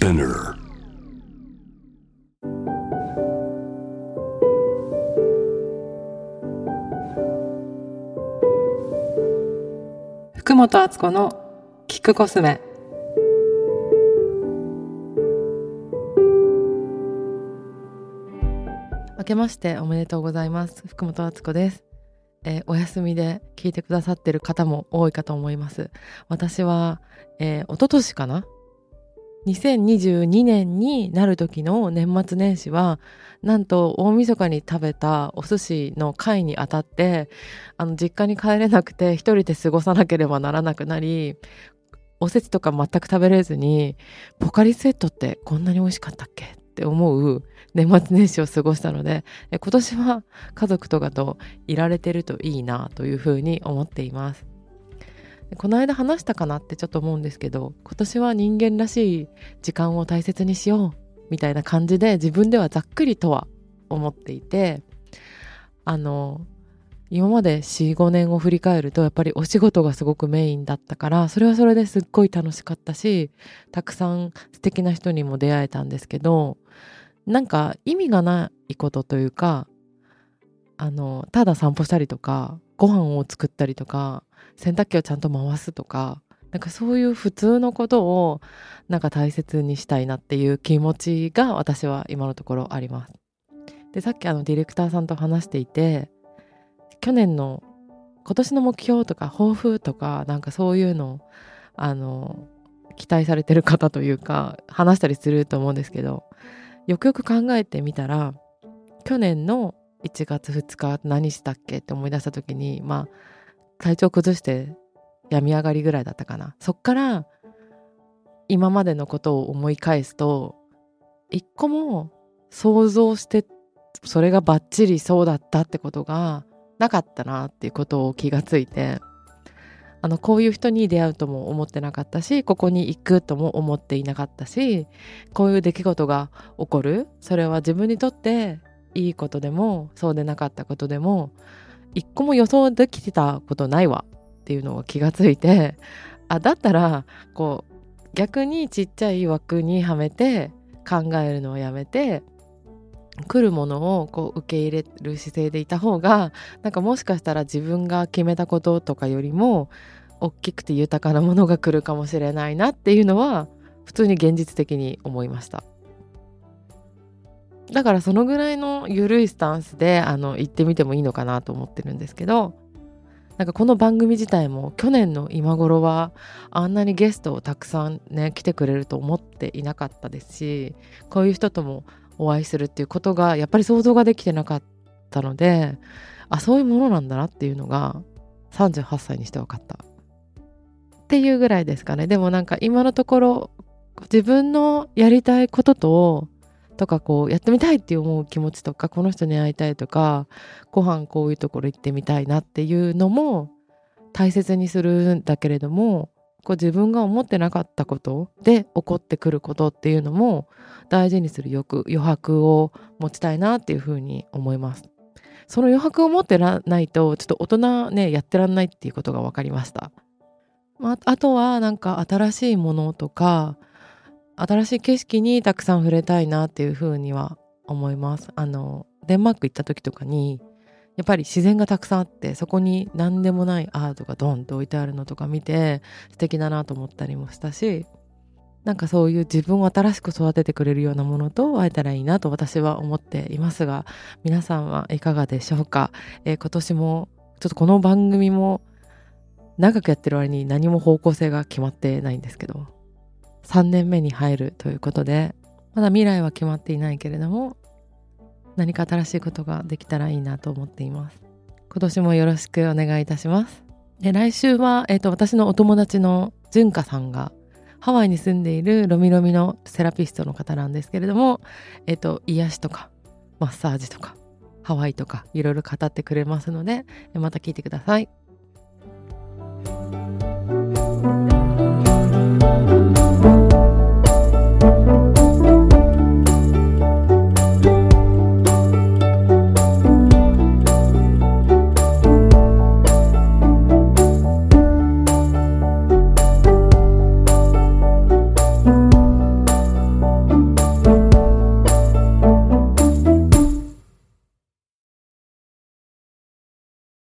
Spinner. 福本敦子のキックコスメ明けましておめでとうございます福本敦子です、えーお休みで聞いてくださってる方も多いかと思います私は、えー、一昨年かな2022年になる時の年末年始はなんと大晦日に食べたお寿司の会にあたってあの実家に帰れなくて一人で過ごさなければならなくなりおせちとか全く食べれずにポカリスエットってこんなに美味しかったっけって思う年末年始を過ごしたので今年は家族とかといられてるといいなというふうに思っています。この間話したかなってちょっと思うんですけど今年は人間らしい時間を大切にしようみたいな感じで自分ではざっくりとは思っていてあの今まで45年を振り返るとやっぱりお仕事がすごくメインだったからそれはそれですっごい楽しかったしたくさん素敵な人にも出会えたんですけどなんか意味がないことというかあのただ散歩したりとかご飯を作ったりとか洗濯機をちゃんと回すとかなんかそういう普通のことをなんか大切にしたいなっていう気持ちが私は今のところあります。でさっきあのディレクターさんと話していて去年の今年の目標とか抱負とかなんかそういうのあの期待されてる方というか話したりすると思うんですけどよくよく考えてみたら去年の1月2日何したっけって思い出した時にまあ体調崩して病み上がりぐらいだったかな。そっから今までのことを思い返すと一個も想像してそれがバッチリそうだったってことがなかったなっていうことを気がついてあのこういう人に出会うとも思ってなかったしここに行くとも思っていなかったしこういう出来事が起こる。それは自分にとっていいことでもそうでなかったことでも一個も予想できてたことないわっていうのを気がついてあだったらこう逆にちっちゃい枠にはめて考えるのをやめて来るものをこう受け入れる姿勢でいた方がなんかもしかしたら自分が決めたこととかよりも大きくて豊かなものが来るかもしれないなっていうのは普通に現実的に思いました。だからそのぐらいの緩いスタンスであの行ってみてもいいのかなと思ってるんですけどなんかこの番組自体も去年の今頃はあんなにゲストをたくさんね来てくれると思っていなかったですしこういう人ともお会いするっていうことがやっぱり想像ができてなかったのであそういうものなんだなっていうのが38歳にして分かったっていうぐらいですかね。でもなんか今のところ自分のやりたいことととかこうやってみたいって思う気持ちとかこの人に会いたいとかご飯こういうところ行ってみたいなっていうのも大切にするんだけれどもこう自分が思ってなかったことで起こってくることっていうのも大事にする欲余白を持ちたいなっていうふうに思います。その余白を持ってないとちょっと大人ねやってらんないっていうことが分かりました。まあ、あとはなんか新しいものとか新しい景色にたくさん触れたいなっていうふうには思います。あのデンマーク行った時とかにやっぱり自然がたくさんあってそこに何でもないアートがドンと置いてあるのとか見て素敵だなと思ったりもしたしなんかそういう自分を新しく育ててくれるようなものと会えたらいいなと私は思っていますが皆さんはいかがでしょうか、えー今年もちょっとこの番組も長くやってる割に何も方向性が決まってないんですけど3年目に入るということでまだ未来は決まっていないけれども何か新しいことができたらいいなと思っています。今年もよろしくお願いいたします。で来週は、えー、と私のお友達の純香さんがハワイに住んでいるロミロミのセラピストの方なんですけれども、えー、と癒しとかマッサージとかハワイとかいろいろ語ってくれますのでまた聞いてください。